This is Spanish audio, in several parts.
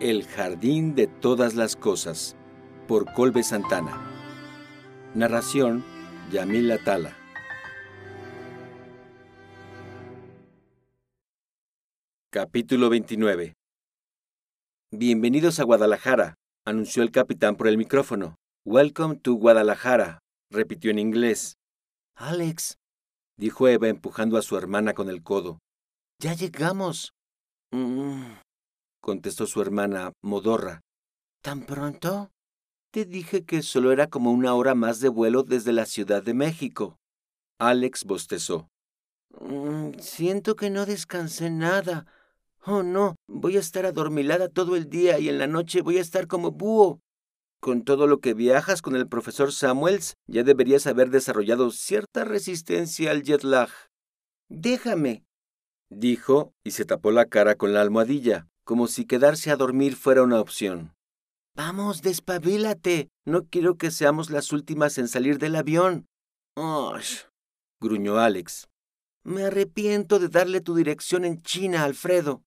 El jardín de todas las cosas, por Colbe Santana. Narración, Yamila Tala. Capítulo 29 Bienvenidos a Guadalajara, anunció el capitán por el micrófono. Welcome to Guadalajara, repitió en inglés. Alex, dijo Eva empujando a su hermana con el codo. ya llegamos. Mm, contestó su hermana, modorra. ¿Tan pronto? Te dije que solo era como una hora más de vuelo desde la Ciudad de México. Alex bostezó. Mm, siento que no descansé nada. Oh, no, voy a estar adormilada todo el día y en la noche voy a estar como búho. Con todo lo que viajas con el profesor Samuels, ya deberías haber desarrollado cierta resistencia al jet lag. Déjame, dijo y se tapó la cara con la almohadilla, como si quedarse a dormir fuera una opción. Vamos, despabilate. No quiero que seamos las últimas en salir del avión. ¡Osh! gruñó Alex. Me arrepiento de darle tu dirección en China, Alfredo.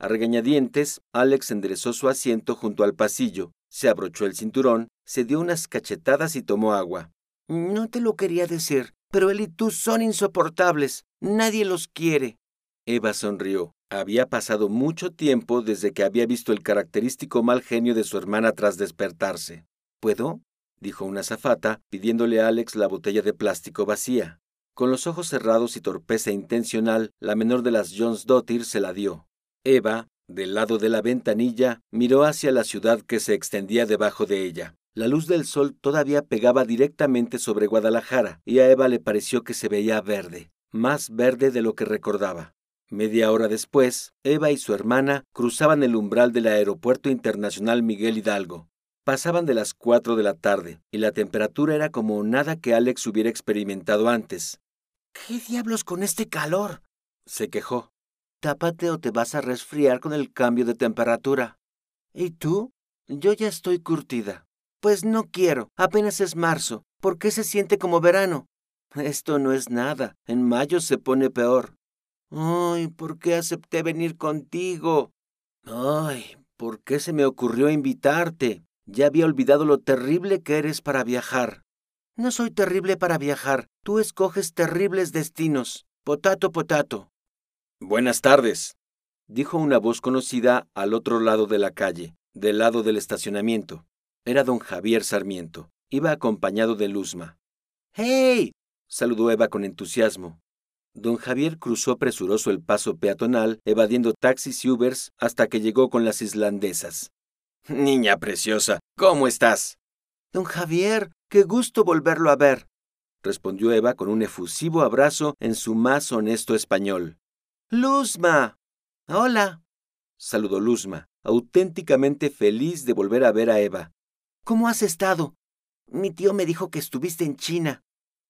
A regañadientes, Alex enderezó su asiento junto al pasillo, se abrochó el cinturón, se dio unas cachetadas y tomó agua. No te lo quería decir, pero él y tú son insoportables. Nadie los quiere. Eva sonrió. Había pasado mucho tiempo desde que había visto el característico mal genio de su hermana tras despertarse. ¿Puedo? dijo una zafata, pidiéndole a Alex la botella de plástico vacía. Con los ojos cerrados y torpeza intencional, la menor de las Jones Dottir se la dio. Eva, del lado de la ventanilla, miró hacia la ciudad que se extendía debajo de ella. La luz del sol todavía pegaba directamente sobre Guadalajara, y a Eva le pareció que se veía verde, más verde de lo que recordaba. Media hora después, Eva y su hermana cruzaban el umbral del Aeropuerto Internacional Miguel Hidalgo. Pasaban de las cuatro de la tarde, y la temperatura era como nada que Alex hubiera experimentado antes. ¿Qué diablos con este calor? se quejó. Tápate o te vas a resfriar con el cambio de temperatura. ¿Y tú? Yo ya estoy curtida. Pues no quiero, apenas es marzo. ¿Por qué se siente como verano? Esto no es nada. En mayo se pone peor. Ay, ¿por qué acepté venir contigo? Ay, ¿por qué se me ocurrió invitarte? Ya había olvidado lo terrible que eres para viajar. No soy terrible para viajar. Tú escoges terribles destinos. Potato, potato. Buenas tardes, dijo una voz conocida al otro lado de la calle, del lado del estacionamiento. Era don Javier Sarmiento. Iba acompañado de Luzma. ¡Hey! saludó Eva con entusiasmo. Don Javier cruzó presuroso el paso peatonal, evadiendo taxis y Ubers hasta que llegó con las islandesas. Niña preciosa, ¿cómo estás? Don Javier, qué gusto volverlo a ver, respondió Eva con un efusivo abrazo en su más honesto español. Luzma. Hola, saludó Luzma, auténticamente feliz de volver a ver a Eva. ¿Cómo has estado? Mi tío me dijo que estuviste en China.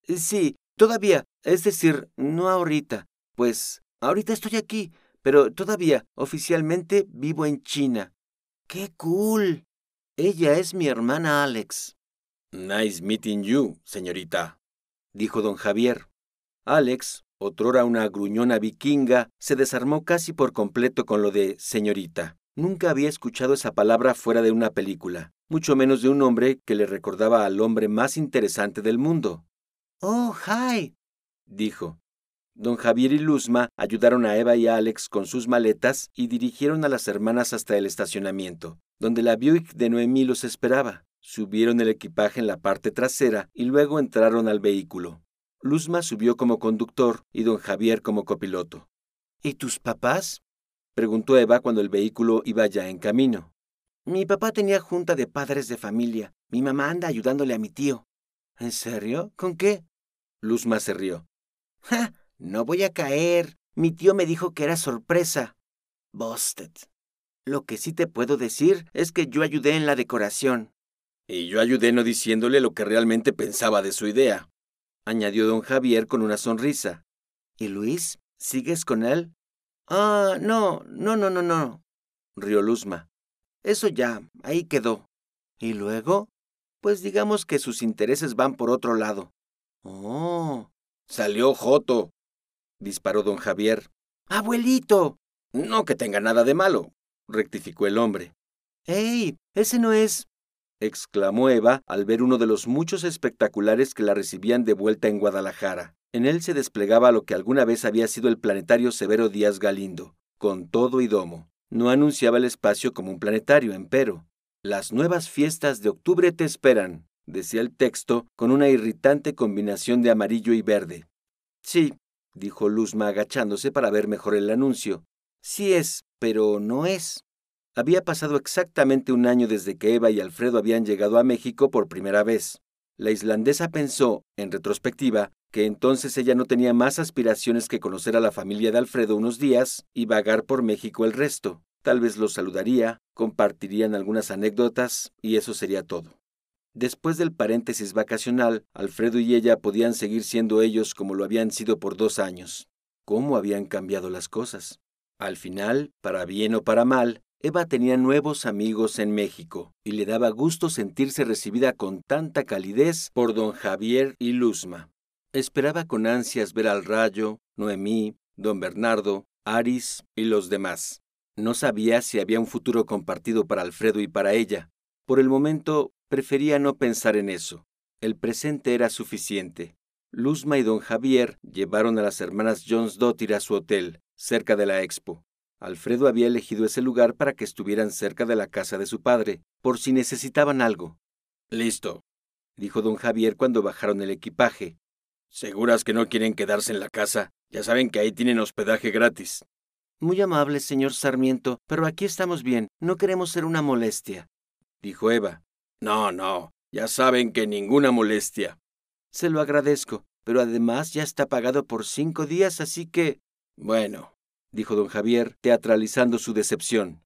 Sí, todavía, es decir, no ahorita. Pues ahorita estoy aquí, pero todavía, oficialmente, vivo en China. ¡Qué cool! Ella es mi hermana Alex. Nice meeting you, señorita, dijo don Javier. Alex, otrora una gruñona vikinga, se desarmó casi por completo con lo de señorita. Nunca había escuchado esa palabra fuera de una película, mucho menos de un hombre que le recordaba al hombre más interesante del mundo. Oh, hi, dijo. Don Javier y Luzma ayudaron a Eva y a Alex con sus maletas y dirigieron a las hermanas hasta el estacionamiento, donde la Buick de Noemí los esperaba. Subieron el equipaje en la parte trasera y luego entraron al vehículo. Luzma subió como conductor y don Javier como copiloto. ¿Y tus papás? preguntó Eva cuando el vehículo iba ya en camino. Mi papá tenía junta de padres de familia. Mi mamá anda ayudándole a mi tío. ¿En serio? ¿Con qué? Luzma se rió. ¡Ja! No voy a caer. Mi tío me dijo que era sorpresa. Busted. Lo que sí te puedo decir es que yo ayudé en la decoración. Y yo ayudé no diciéndole lo que realmente pensaba de su idea, añadió don Javier con una sonrisa. ¿Y Luis? ¿Sigues con él? Ah, no, no, no, no, no, rió Luzma. Eso ya, ahí quedó. ¿Y luego? Pues digamos que sus intereses van por otro lado. Oh, salió Joto, disparó don Javier. Abuelito. No que tenga nada de malo, rectificó el hombre. ¡Ey! Ese no es. exclamó Eva al ver uno de los muchos espectaculares que la recibían de vuelta en Guadalajara. En él se desplegaba lo que alguna vez había sido el planetario Severo Díaz Galindo, con todo y domo. No anunciaba el espacio como un planetario, empero. Las nuevas fiestas de octubre te esperan, decía el texto con una irritante combinación de amarillo y verde. Sí, dijo Luzma agachándose para ver mejor el anuncio. Sí es, pero no es. Había pasado exactamente un año desde que Eva y Alfredo habían llegado a México por primera vez. La islandesa pensó, en retrospectiva, que entonces ella no tenía más aspiraciones que conocer a la familia de Alfredo unos días y vagar por México el resto. Tal vez los saludaría, compartirían algunas anécdotas y eso sería todo. Después del paréntesis vacacional, Alfredo y ella podían seguir siendo ellos como lo habían sido por dos años. ¿Cómo habían cambiado las cosas? Al final, para bien o para mal, Eva tenía nuevos amigos en México y le daba gusto sentirse recibida con tanta calidez por don Javier y Luzma. Esperaba con ansias ver al Rayo, Noemí, don Bernardo, Aris y los demás. No sabía si había un futuro compartido para Alfredo y para ella. Por el momento prefería no pensar en eso. El presente era suficiente. Luzma y don Javier llevaron a las hermanas Jones Dottir a su hotel, cerca de la expo. Alfredo había elegido ese lugar para que estuvieran cerca de la casa de su padre, por si necesitaban algo. Listo, dijo don Javier cuando bajaron el equipaje. ¿Seguras que no quieren quedarse en la casa? Ya saben que ahí tienen hospedaje gratis. Muy amable, señor Sarmiento, pero aquí estamos bien. No queremos ser una molestia, dijo Eva. No, no, ya saben que ninguna molestia. Se lo agradezco, pero además ya está pagado por cinco días, así que... Bueno, dijo don Javier, teatralizando su decepción.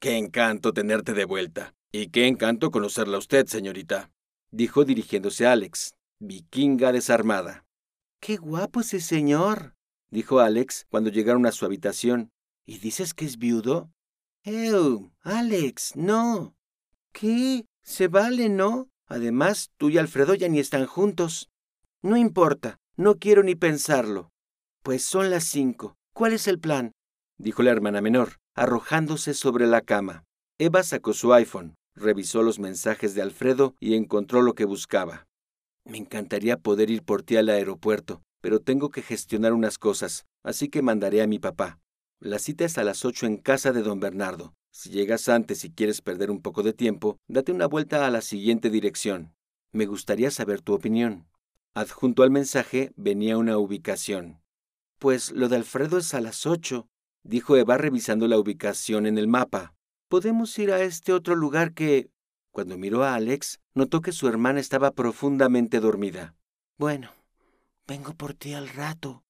Qué encanto tenerte de vuelta. Y qué encanto conocerla a usted, señorita, dijo dirigiéndose a Alex, vikinga desarmada. Qué guapo ese señor, dijo Alex cuando llegaron a su habitación. ¿Y dices que es viudo? ¡Ew! Alex, no. ¿Qué? Se vale, ¿no? Además, tú y Alfredo ya ni están juntos. No importa, no quiero ni pensarlo. Pues son las cinco. ¿Cuál es el plan? dijo la hermana menor, arrojándose sobre la cama. Eva sacó su iPhone, revisó los mensajes de Alfredo y encontró lo que buscaba. Me encantaría poder ir por ti al aeropuerto, pero tengo que gestionar unas cosas, así que mandaré a mi papá. La cita es a las ocho en casa de don Bernardo. Si llegas antes y quieres perder un poco de tiempo, date una vuelta a la siguiente dirección. Me gustaría saber tu opinión. Adjunto al mensaje venía una ubicación. Pues lo de Alfredo es a las ocho, dijo Eva revisando la ubicación en el mapa. Podemos ir a este otro lugar que... Cuando miró a Alex, notó que su hermana estaba profundamente dormida. Bueno, vengo por ti al rato,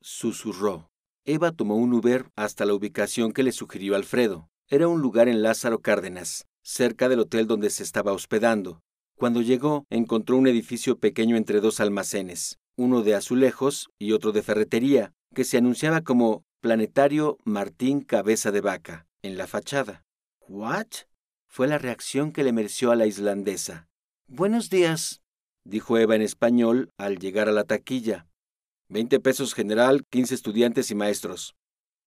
susurró. Eva tomó un Uber hasta la ubicación que le sugirió Alfredo. Era un lugar en Lázaro Cárdenas, cerca del hotel donde se estaba hospedando. Cuando llegó, encontró un edificio pequeño entre dos almacenes uno de azulejos y otro de ferretería, que se anunciaba como Planetario Martín Cabeza de Vaca en la fachada. ¿What? fue la reacción que le mereció a la islandesa. Buenos días, dijo Eva en español al llegar a la taquilla. Veinte pesos general, quince estudiantes y maestros.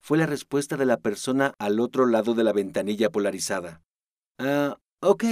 Fue la respuesta de la persona al otro lado de la ventanilla polarizada. Ah, ok.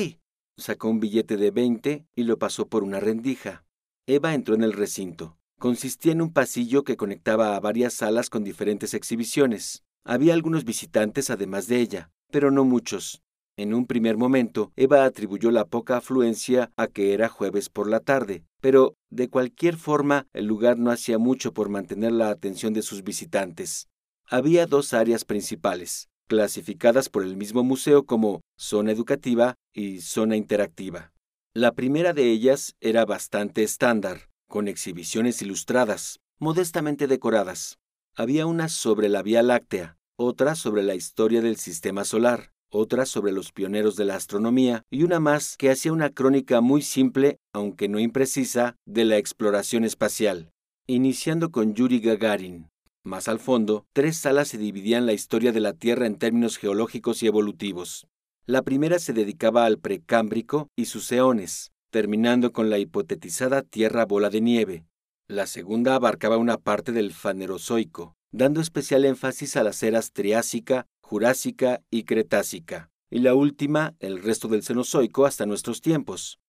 Sacó un billete de veinte y lo pasó por una rendija. Eva entró en el recinto. Consistía en un pasillo que conectaba a varias salas con diferentes exhibiciones. Había algunos visitantes además de ella, pero no muchos. En un primer momento, Eva atribuyó la poca afluencia a que era jueves por la tarde, pero de cualquier forma el lugar no hacía mucho por mantener la atención de sus visitantes. Había dos áreas principales, clasificadas por el mismo museo como zona educativa y zona interactiva. La primera de ellas era bastante estándar, con exhibiciones ilustradas, modestamente decoradas. Había una sobre la Vía Láctea, otra sobre la historia del sistema solar, otra sobre los pioneros de la astronomía y una más que hacía una crónica muy simple, aunque no imprecisa, de la exploración espacial, iniciando con Yuri Gagarin. Más al fondo, tres salas se dividían la historia de la Tierra en términos geológicos y evolutivos. La primera se dedicaba al precámbrico y sus eones, terminando con la hipotetizada Tierra bola de nieve. La segunda abarcaba una parte del fanerozoico, dando especial énfasis a las eras Triásica, Jurásica y Cretácica. y la última el resto del Cenozoico hasta nuestros tiempos.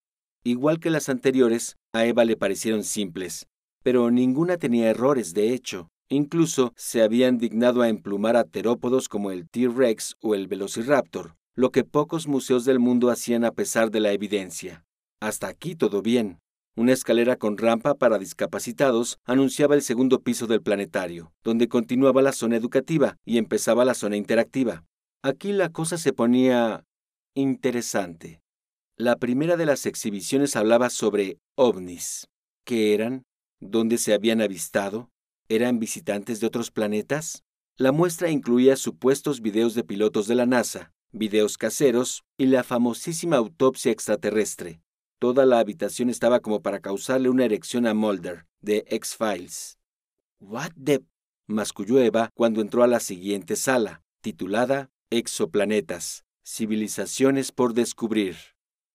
Igual que las anteriores, a Eva le parecieron simples, pero ninguna tenía errores, de hecho. Incluso se habían dignado a emplumar a terópodos como el T-Rex o el Velociraptor, lo que pocos museos del mundo hacían a pesar de la evidencia. Hasta aquí todo bien. Una escalera con rampa para discapacitados anunciaba el segundo piso del planetario, donde continuaba la zona educativa y empezaba la zona interactiva. Aquí la cosa se ponía interesante. La primera de las exhibiciones hablaba sobre ovnis. ¿Qué eran? ¿Dónde se habían avistado? ¿Eran visitantes de otros planetas? La muestra incluía supuestos videos de pilotos de la NASA, videos caseros y la famosísima autopsia extraterrestre. Toda la habitación estaba como para causarle una erección a Mulder, de X-Files. What the... masculló Eva cuando entró a la siguiente sala, titulada Exoplanetas, civilizaciones por descubrir.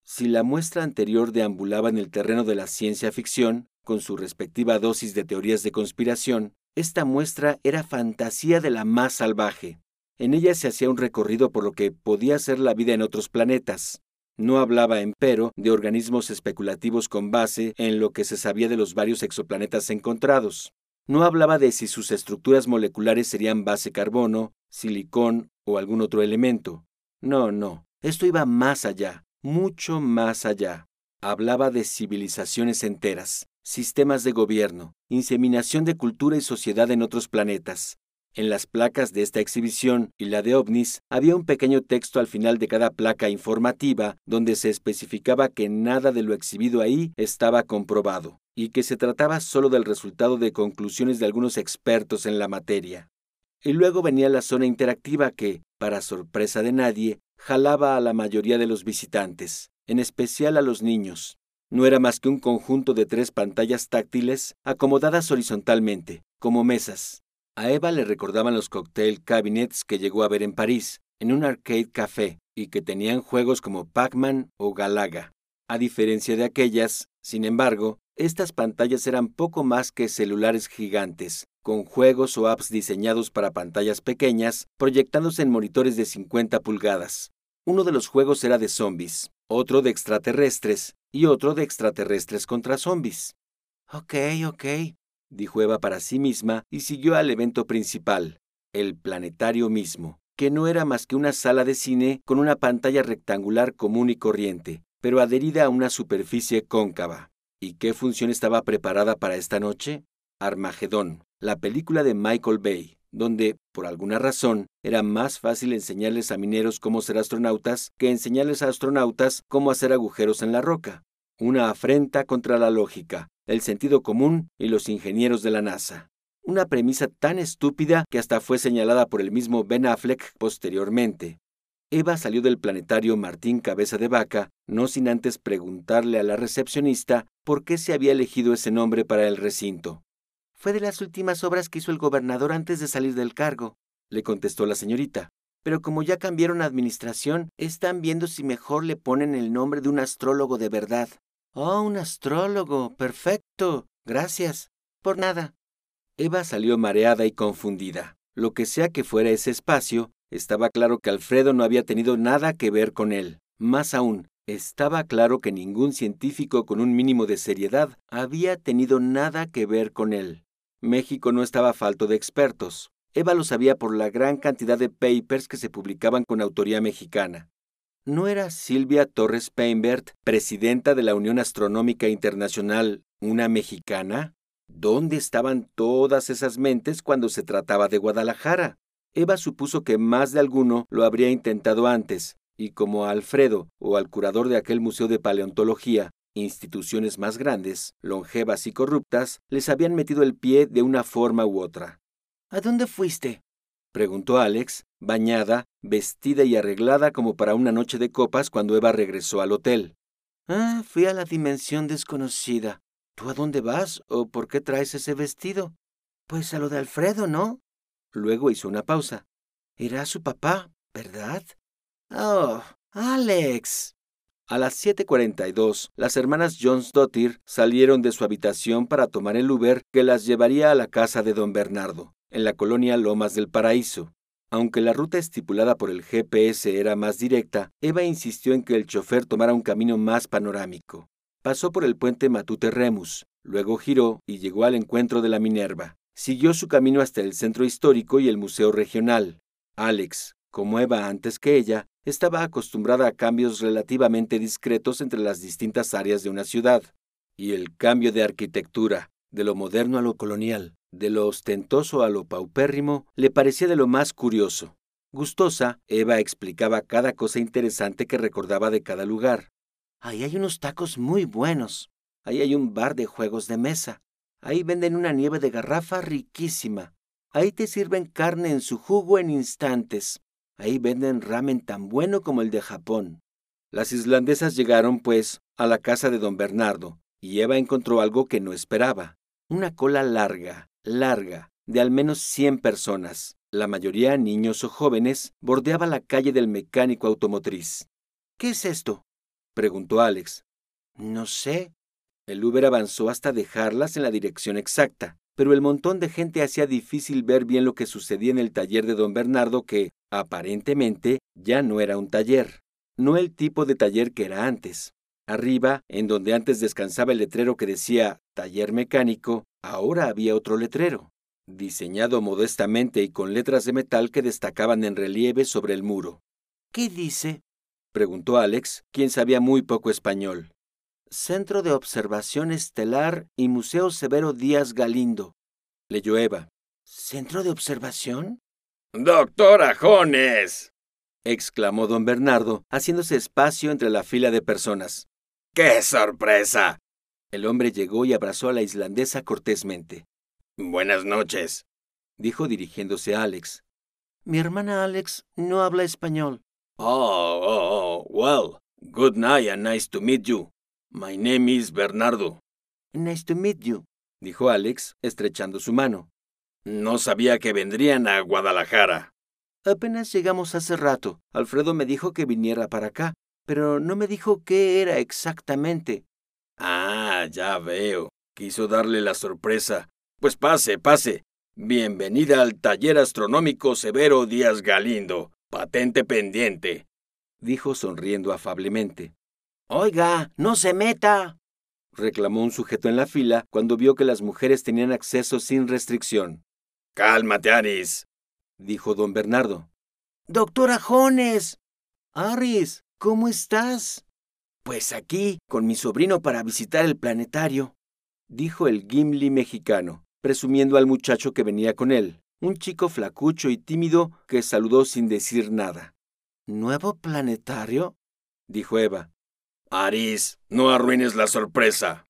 Si la muestra anterior deambulaba en el terreno de la ciencia ficción, con su respectiva dosis de teorías de conspiración, esta muestra era fantasía de la más salvaje. En ella se hacía un recorrido por lo que podía ser la vida en otros planetas. No hablaba, empero, de organismos especulativos con base en lo que se sabía de los varios exoplanetas encontrados. No hablaba de si sus estructuras moleculares serían base carbono, silicón o algún otro elemento. No, no, esto iba más allá, mucho más allá. Hablaba de civilizaciones enteras, sistemas de gobierno, inseminación de cultura y sociedad en otros planetas. En las placas de esta exhibición y la de ovnis había un pequeño texto al final de cada placa informativa donde se especificaba que nada de lo exhibido ahí estaba comprobado y que se trataba solo del resultado de conclusiones de algunos expertos en la materia. Y luego venía la zona interactiva que, para sorpresa de nadie, jalaba a la mayoría de los visitantes, en especial a los niños, no era más que un conjunto de tres pantallas táctiles acomodadas horizontalmente, como mesas. A Eva le recordaban los cocktail cabinets que llegó a ver en París, en un arcade café, y que tenían juegos como Pac-Man o Galaga. A diferencia de aquellas, sin embargo, estas pantallas eran poco más que celulares gigantes, con juegos o apps diseñados para pantallas pequeñas, proyectándose en monitores de 50 pulgadas. Uno de los juegos era de zombies, otro de extraterrestres y otro de extraterrestres contra zombies. Ok, ok, dijo Eva para sí misma y siguió al evento principal, el planetario mismo, que no era más que una sala de cine con una pantalla rectangular común y corriente, pero adherida a una superficie cóncava. ¿Y qué función estaba preparada para esta noche? Armagedón, la película de Michael Bay, donde, por alguna razón, era más fácil enseñarles a mineros cómo ser astronautas que enseñarles a astronautas cómo hacer agujeros en la roca. Una afrenta contra la lógica, el sentido común y los ingenieros de la NASA. Una premisa tan estúpida que hasta fue señalada por el mismo Ben Affleck posteriormente. Eva salió del planetario Martín Cabeza de Vaca, no sin antes preguntarle a la recepcionista por qué se había elegido ese nombre para el recinto. Fue de las últimas obras que hizo el gobernador antes de salir del cargo, le contestó la señorita. Pero como ya cambiaron administración, están viendo si mejor le ponen el nombre de un astrólogo de verdad. Oh, un astrólogo. Perfecto. Gracias. Por nada. Eva salió mareada y confundida. Lo que sea que fuera ese espacio, estaba claro que Alfredo no había tenido nada que ver con él. Más aún, estaba claro que ningún científico con un mínimo de seriedad había tenido nada que ver con él. México no estaba falto de expertos. Eva lo sabía por la gran cantidad de papers que se publicaban con autoría mexicana. ¿No era Silvia Torres Peinbert, presidenta de la Unión Astronómica Internacional, una mexicana? ¿Dónde estaban todas esas mentes cuando se trataba de Guadalajara? Eva supuso que más de alguno lo habría intentado antes, y como a Alfredo o al curador de aquel museo de paleontología instituciones más grandes, longevas y corruptas, les habían metido el pie de una forma u otra. ¿A dónde fuiste? preguntó Alex, bañada, vestida y arreglada como para una noche de copas cuando Eva regresó al hotel. Ah, fui a la dimensión desconocida. ¿Tú a dónde vas o por qué traes ese vestido? Pues a lo de Alfredo, ¿no? Luego hizo una pausa. Irá su papá, ¿verdad? Oh, Alex. A las 7.42, las hermanas Jones Dottir salieron de su habitación para tomar el Uber que las llevaría a la casa de don Bernardo, en la colonia Lomas del Paraíso. Aunque la ruta estipulada por el GPS era más directa, Eva insistió en que el chofer tomara un camino más panorámico. Pasó por el puente Matute Remus, luego giró y llegó al encuentro de la Minerva. Siguió su camino hasta el centro histórico y el museo regional. Alex, como Eva antes que ella, estaba acostumbrada a cambios relativamente discretos entre las distintas áreas de una ciudad. Y el cambio de arquitectura, de lo moderno a lo colonial, de lo ostentoso a lo paupérrimo, le parecía de lo más curioso. Gustosa, Eva explicaba cada cosa interesante que recordaba de cada lugar. Ahí hay unos tacos muy buenos. Ahí hay un bar de juegos de mesa. Ahí venden una nieve de garrafa riquísima. Ahí te sirven carne en su jugo en instantes. Ahí venden ramen tan bueno como el de Japón. Las islandesas llegaron, pues, a la casa de don Bernardo, y Eva encontró algo que no esperaba. Una cola larga, larga, de al menos cien personas, la mayoría niños o jóvenes, bordeaba la calle del mecánico automotriz. ¿Qué es esto? preguntó Alex. No sé. El Uber avanzó hasta dejarlas en la dirección exacta, pero el montón de gente hacía difícil ver bien lo que sucedía en el taller de don Bernardo que, aparentemente, ya no era un taller, no el tipo de taller que era antes. Arriba, en donde antes descansaba el letrero que decía taller mecánico, ahora había otro letrero, diseñado modestamente y con letras de metal que destacaban en relieve sobre el muro. ¿Qué dice? preguntó Alex, quien sabía muy poco español. Centro de Observación Estelar y Museo Severo Díaz Galindo. Leyó Eva. ¿Centro de observación? Doctora Jones. exclamó don Bernardo, haciéndose espacio entre la fila de personas. ¡Qué sorpresa! El hombre llegó y abrazó a la islandesa cortésmente. Buenas noches, dijo dirigiéndose a Alex. Mi hermana Alex no habla español. Oh, oh, oh, well, good night and nice to meet you. My name is Bernardo. Nice to meet you, dijo Alex, estrechando su mano. No sabía que vendrían a Guadalajara. Apenas llegamos hace rato. Alfredo me dijo que viniera para acá, pero no me dijo qué era exactamente. Ah, ya veo. Quiso darle la sorpresa. Pues pase, pase. Bienvenida al taller astronómico Severo Díaz Galindo. Patente pendiente. Dijo sonriendo afablemente. Oiga, no se meta. reclamó un sujeto en la fila cuando vio que las mujeres tenían acceso sin restricción. Cálmate, Aris, dijo don Bernardo. Doctora Jones. Aris, ¿cómo estás? Pues aquí, con mi sobrino para visitar el planetario, dijo el Gimli mexicano, presumiendo al muchacho que venía con él, un chico flacucho y tímido que saludó sin decir nada. ¿Nuevo planetario? dijo Eva. Aris, no arruines la sorpresa.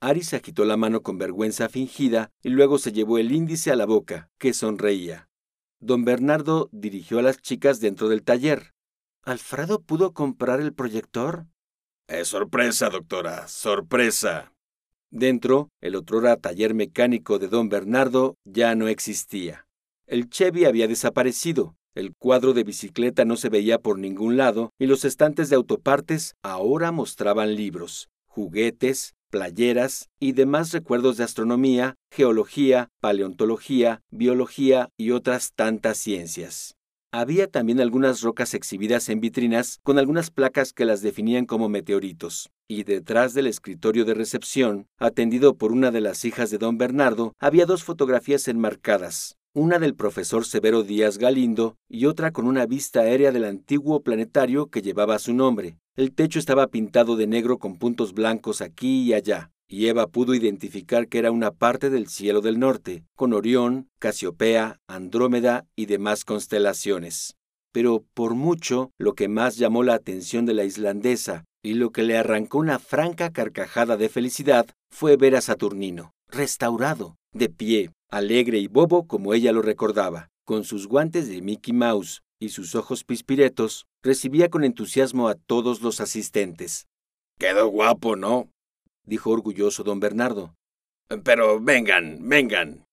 Aris agitó la mano con vergüenza fingida y luego se llevó el índice a la boca, que sonreía. Don Bernardo dirigió a las chicas dentro del taller. ¿Alfredo pudo comprar el proyector? Es sorpresa, doctora, sorpresa. Dentro, el otrora taller mecánico de don Bernardo ya no existía. El Chevy había desaparecido, el cuadro de bicicleta no se veía por ningún lado y los estantes de autopartes ahora mostraban libros, juguetes, playeras y demás recuerdos de astronomía, geología, paleontología, biología y otras tantas ciencias. Había también algunas rocas exhibidas en vitrinas con algunas placas que las definían como meteoritos. Y detrás del escritorio de recepción, atendido por una de las hijas de don Bernardo, había dos fotografías enmarcadas, una del profesor Severo Díaz Galindo y otra con una vista aérea del antiguo planetario que llevaba su nombre, el techo estaba pintado de negro con puntos blancos aquí y allá, y Eva pudo identificar que era una parte del cielo del norte, con Orión, Casiopea, Andrómeda y demás constelaciones. Pero por mucho, lo que más llamó la atención de la islandesa y lo que le arrancó una franca carcajada de felicidad fue ver a Saturnino, restaurado, de pie, alegre y bobo como ella lo recordaba, con sus guantes de Mickey Mouse, y sus ojos pispiretos, recibía con entusiasmo a todos los asistentes. Quedó guapo, ¿no? dijo orgulloso don Bernardo. Pero vengan, vengan.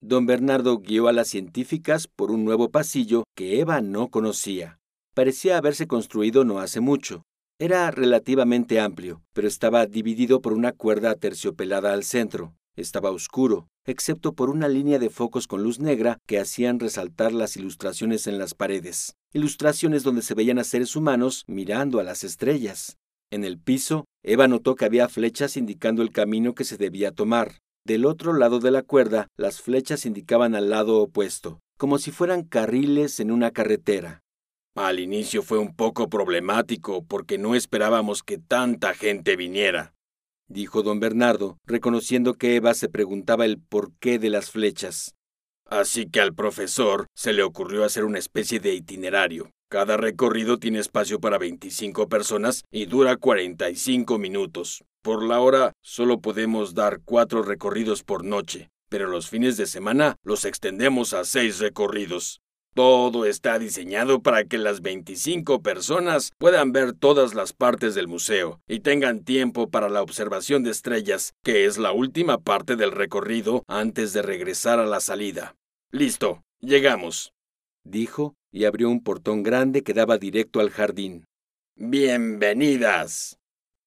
Don Bernardo guió a las científicas por un nuevo pasillo que Eva no conocía. Parecía haberse construido no hace mucho. Era relativamente amplio, pero estaba dividido por una cuerda aterciopelada al centro. Estaba oscuro, excepto por una línea de focos con luz negra que hacían resaltar las ilustraciones en las paredes, ilustraciones donde se veían a seres humanos mirando a las estrellas. En el piso, Eva notó que había flechas indicando el camino que se debía tomar. Del otro lado de la cuerda, las flechas indicaban al lado opuesto, como si fueran carriles en una carretera. Al inicio fue un poco problemático porque no esperábamos que tanta gente viniera, dijo don Bernardo, reconociendo que Eva se preguntaba el porqué de las flechas. Así que al profesor se le ocurrió hacer una especie de itinerario. Cada recorrido tiene espacio para 25 personas y dura 45 minutos. Por la hora solo podemos dar cuatro recorridos por noche, pero los fines de semana los extendemos a seis recorridos. Todo está diseñado para que las 25 personas puedan ver todas las partes del museo y tengan tiempo para la observación de estrellas, que es la última parte del recorrido antes de regresar a la salida. Listo, llegamos, dijo y abrió un portón grande que daba directo al jardín. Bienvenidas.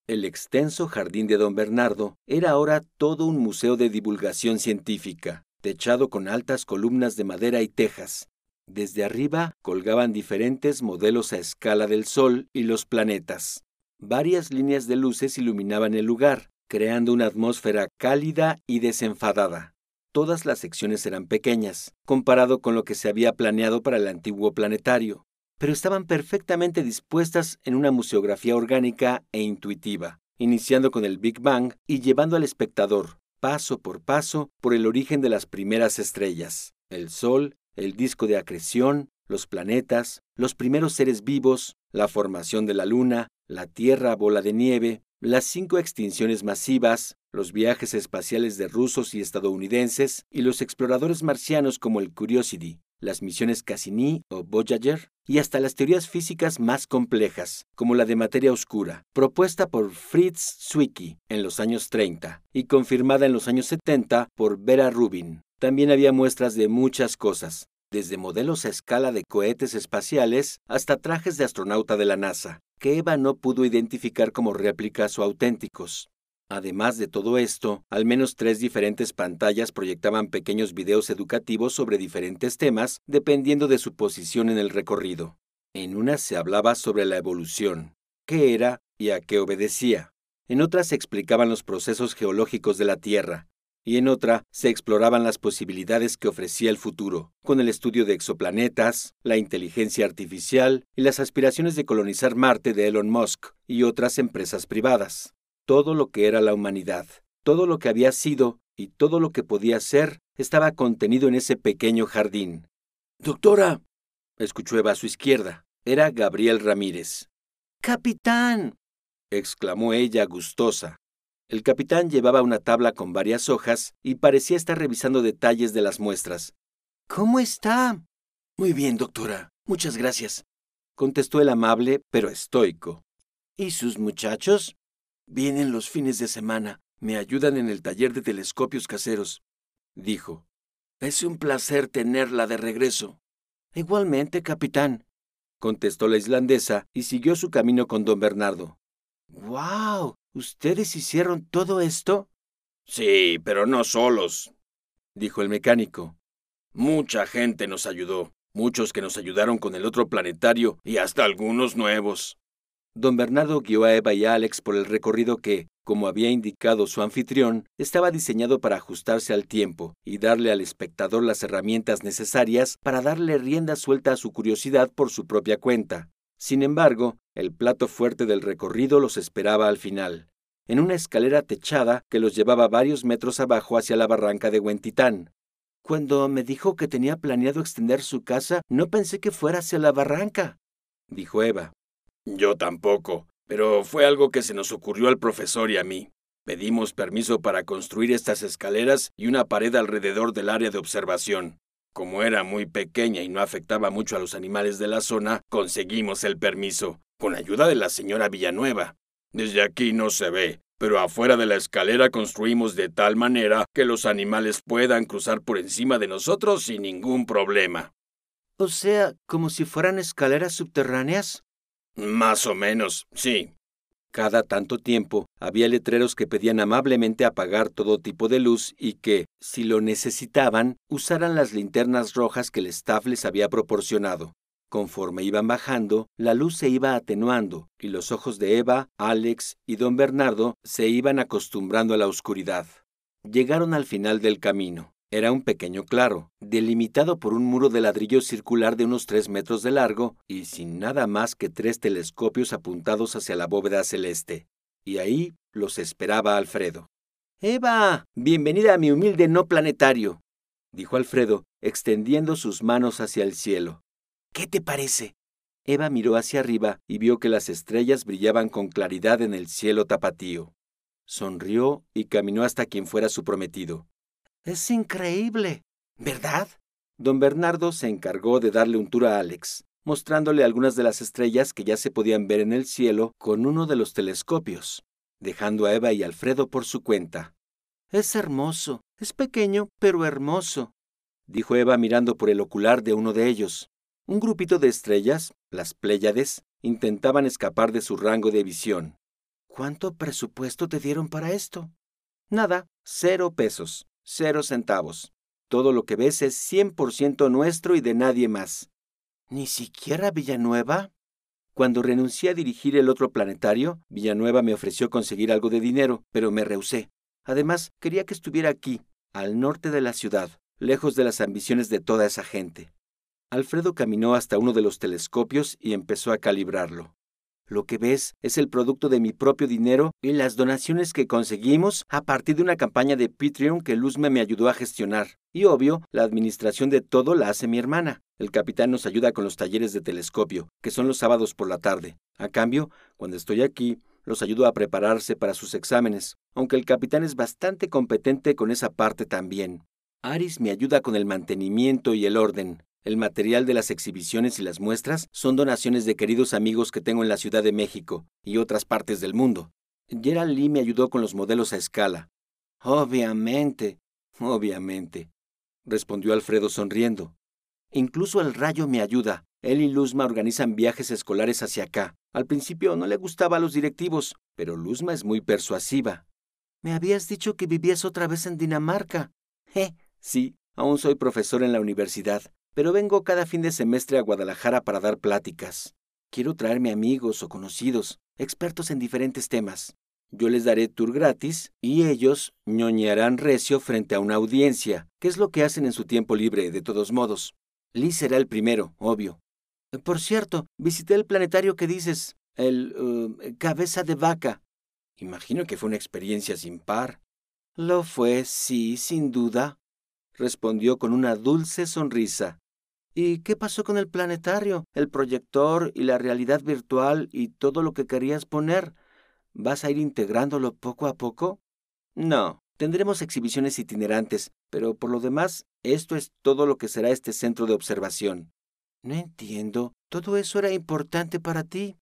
El extenso jardín de don Bernardo era ahora todo un museo de divulgación científica, techado con altas columnas de madera y tejas, desde arriba colgaban diferentes modelos a escala del Sol y los planetas. Varias líneas de luces iluminaban el lugar, creando una atmósfera cálida y desenfadada. Todas las secciones eran pequeñas, comparado con lo que se había planeado para el antiguo planetario, pero estaban perfectamente dispuestas en una museografía orgánica e intuitiva, iniciando con el Big Bang y llevando al espectador, paso por paso, por el origen de las primeras estrellas, el Sol, el disco de acreción, los planetas, los primeros seres vivos, la formación de la Luna, la Tierra bola de nieve, las cinco extinciones masivas, los viajes espaciales de rusos y estadounidenses y los exploradores marcianos como el Curiosity, las misiones Cassini o Voyager y hasta las teorías físicas más complejas, como la de materia oscura, propuesta por Fritz Zwicky en los años 30 y confirmada en los años 70 por Vera Rubin. También había muestras de muchas cosas, desde modelos a escala de cohetes espaciales hasta trajes de astronauta de la NASA, que Eva no pudo identificar como réplicas o auténticos. Además de todo esto, al menos tres diferentes pantallas proyectaban pequeños videos educativos sobre diferentes temas, dependiendo de su posición en el recorrido. En una se hablaba sobre la evolución, qué era y a qué obedecía. En otras se explicaban los procesos geológicos de la Tierra, y en otra se exploraban las posibilidades que ofrecía el futuro, con el estudio de exoplanetas, la inteligencia artificial y las aspiraciones de colonizar Marte de Elon Musk y otras empresas privadas. Todo lo que era la humanidad, todo lo que había sido y todo lo que podía ser estaba contenido en ese pequeño jardín. Doctora, escuchó Eva a su izquierda. Era Gabriel Ramírez. Capitán, exclamó ella gustosa. El capitán llevaba una tabla con varias hojas y parecía estar revisando detalles de las muestras. ¿Cómo está? Muy bien, doctora. Muchas gracias, contestó el amable pero estoico. ¿Y sus muchachos? Vienen los fines de semana. Me ayudan en el taller de telescopios caseros, dijo. Es un placer tenerla de regreso. Igualmente, capitán, contestó la islandesa y siguió su camino con don Bernardo. ¡Wow! ¿Ustedes hicieron todo esto? Sí, pero no solos, dijo el mecánico. Mucha gente nos ayudó, muchos que nos ayudaron con el otro planetario y hasta algunos nuevos. Don Bernardo guió a Eva y a Alex por el recorrido que, como había indicado su anfitrión, estaba diseñado para ajustarse al tiempo y darle al espectador las herramientas necesarias para darle rienda suelta a su curiosidad por su propia cuenta. Sin embargo, el plato fuerte del recorrido los esperaba al final, en una escalera techada que los llevaba varios metros abajo hacia la barranca de Huentitán. Cuando me dijo que tenía planeado extender su casa, no pensé que fuera hacia la barranca, dijo Eva. Yo tampoco, pero fue algo que se nos ocurrió al profesor y a mí. Pedimos permiso para construir estas escaleras y una pared alrededor del área de observación. Como era muy pequeña y no afectaba mucho a los animales de la zona, conseguimos el permiso, con ayuda de la señora Villanueva. Desde aquí no se ve, pero afuera de la escalera construimos de tal manera que los animales puedan cruzar por encima de nosotros sin ningún problema. O sea, como si fueran escaleras subterráneas. Más o menos, sí. Cada tanto tiempo había letreros que pedían amablemente apagar todo tipo de luz y que, si lo necesitaban, usaran las linternas rojas que el staff les había proporcionado. Conforme iban bajando, la luz se iba atenuando y los ojos de Eva, Alex y don Bernardo se iban acostumbrando a la oscuridad. Llegaron al final del camino. Era un pequeño claro, delimitado por un muro de ladrillo circular de unos tres metros de largo y sin nada más que tres telescopios apuntados hacia la bóveda celeste. Y ahí los esperaba Alfredo. Eva, bienvenida a mi humilde no planetario, dijo Alfredo, extendiendo sus manos hacia el cielo. ¿Qué te parece? Eva miró hacia arriba y vio que las estrellas brillaban con claridad en el cielo tapatío. Sonrió y caminó hasta quien fuera su prometido. Es increíble, ¿verdad? Don Bernardo se encargó de darle un tour a Alex, mostrándole algunas de las estrellas que ya se podían ver en el cielo con uno de los telescopios, dejando a Eva y Alfredo por su cuenta. Es hermoso, es pequeño, pero hermoso, dijo Eva mirando por el ocular de uno de ellos. Un grupito de estrellas, las Pléyades, intentaban escapar de su rango de visión. ¿Cuánto presupuesto te dieron para esto? Nada, cero pesos cero centavos. Todo lo que ves es 100% nuestro y de nadie más. ¿Ni siquiera Villanueva? Cuando renuncié a dirigir el otro planetario, Villanueva me ofreció conseguir algo de dinero, pero me rehusé. Además, quería que estuviera aquí, al norte de la ciudad, lejos de las ambiciones de toda esa gente. Alfredo caminó hasta uno de los telescopios y empezó a calibrarlo. Lo que ves es el producto de mi propio dinero y las donaciones que conseguimos a partir de una campaña de Patreon que Luzma me ayudó a gestionar. Y obvio, la administración de todo la hace mi hermana. El capitán nos ayuda con los talleres de telescopio, que son los sábados por la tarde. A cambio, cuando estoy aquí, los ayudo a prepararse para sus exámenes, aunque el capitán es bastante competente con esa parte también. Aris me ayuda con el mantenimiento y el orden. El material de las exhibiciones y las muestras son donaciones de queridos amigos que tengo en la Ciudad de México y otras partes del mundo. Gerald Lee me ayudó con los modelos a escala. Obviamente, obviamente, respondió Alfredo sonriendo. Incluso el rayo me ayuda. Él y Luzma organizan viajes escolares hacia acá. Al principio no le gustaba a los directivos, pero Luzma es muy persuasiva. Me habías dicho que vivías otra vez en Dinamarca. Eh, sí, aún soy profesor en la universidad pero vengo cada fin de semestre a Guadalajara para dar pláticas. Quiero traerme amigos o conocidos, expertos en diferentes temas. Yo les daré tour gratis y ellos ñoñearán recio frente a una audiencia, que es lo que hacen en su tiempo libre, de todos modos. Lee será el primero, obvio. Por cierto, visité el planetario que dices, el uh, cabeza de vaca. Imagino que fue una experiencia sin par. Lo fue, sí, sin duda, respondió con una dulce sonrisa. ¿Y qué pasó con el planetario, el proyector y la realidad virtual y todo lo que querías poner? ¿Vas a ir integrándolo poco a poco? No, tendremos exhibiciones itinerantes, pero por lo demás, esto es todo lo que será este centro de observación. No entiendo. ¿Todo eso era importante para ti?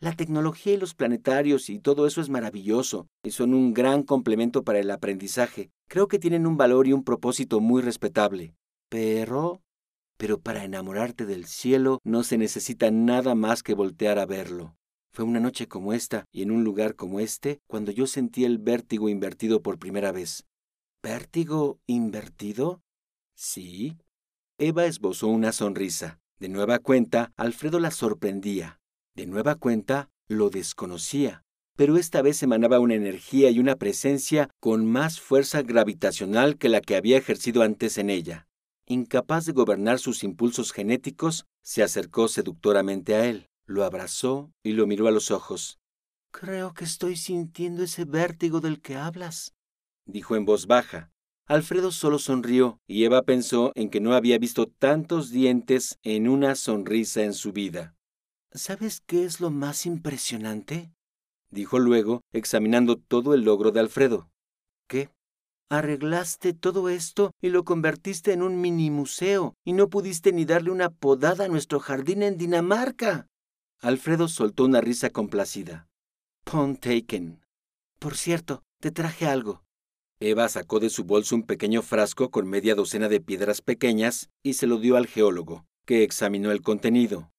La tecnología y los planetarios y todo eso es maravilloso y son un gran complemento para el aprendizaje. Creo que tienen un valor y un propósito muy respetable. Pero pero para enamorarte del cielo no se necesita nada más que voltear a verlo. Fue una noche como esta y en un lugar como este cuando yo sentí el vértigo invertido por primera vez. ¿Vértigo invertido? Sí. Eva esbozó una sonrisa. De nueva cuenta, Alfredo la sorprendía. De nueva cuenta, lo desconocía. Pero esta vez emanaba una energía y una presencia con más fuerza gravitacional que la que había ejercido antes en ella incapaz de gobernar sus impulsos genéticos, se acercó seductoramente a él, lo abrazó y lo miró a los ojos. Creo que estoy sintiendo ese vértigo del que hablas, dijo en voz baja. Alfredo solo sonrió y Eva pensó en que no había visto tantos dientes en una sonrisa en su vida. ¿Sabes qué es lo más impresionante? dijo luego, examinando todo el logro de Alfredo. ¿Qué? Arreglaste todo esto y lo convertiste en un mini museo y no pudiste ni darle una podada a nuestro jardín en Dinamarca. Alfredo soltó una risa complacida. Pon taken. Por cierto, te traje algo. Eva sacó de su bolso un pequeño frasco con media docena de piedras pequeñas y se lo dio al geólogo, que examinó el contenido.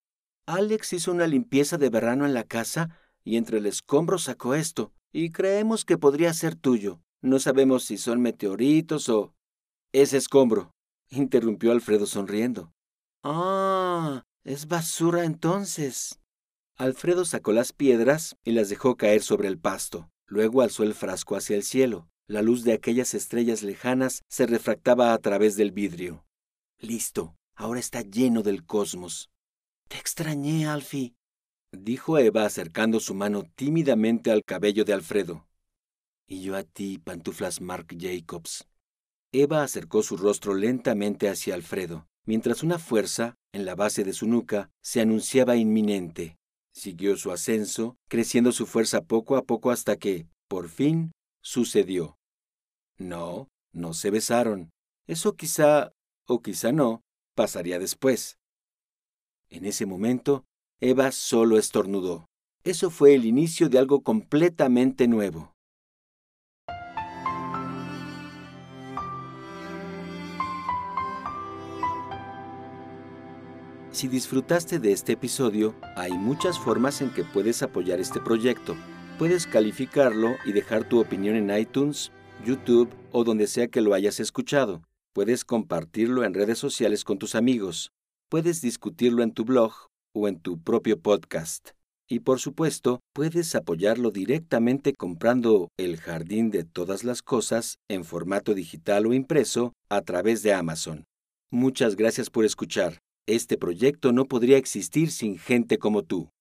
Alex hizo una limpieza de verano en la casa y entre el escombro sacó esto, y creemos que podría ser tuyo. No sabemos si son meteoritos o... Es escombro, interrumpió Alfredo sonriendo. Ah, es basura entonces. Alfredo sacó las piedras y las dejó caer sobre el pasto. Luego alzó el frasco hacia el cielo. La luz de aquellas estrellas lejanas se refractaba a través del vidrio. Listo, ahora está lleno del cosmos. Te extrañé, Alfie, dijo Eva acercando su mano tímidamente al cabello de Alfredo. Y yo a ti, pantuflas Mark Jacobs. Eva acercó su rostro lentamente hacia Alfredo, mientras una fuerza, en la base de su nuca, se anunciaba inminente. Siguió su ascenso, creciendo su fuerza poco a poco hasta que, por fin, sucedió. No, no se besaron. Eso quizá, o quizá no, pasaría después. En ese momento, Eva solo estornudó. Eso fue el inicio de algo completamente nuevo. Si disfrutaste de este episodio, hay muchas formas en que puedes apoyar este proyecto. Puedes calificarlo y dejar tu opinión en iTunes, YouTube o donde sea que lo hayas escuchado. Puedes compartirlo en redes sociales con tus amigos. Puedes discutirlo en tu blog o en tu propio podcast. Y por supuesto, puedes apoyarlo directamente comprando El Jardín de Todas las Cosas en formato digital o impreso a través de Amazon. Muchas gracias por escuchar. Este proyecto no podría existir sin gente como tú.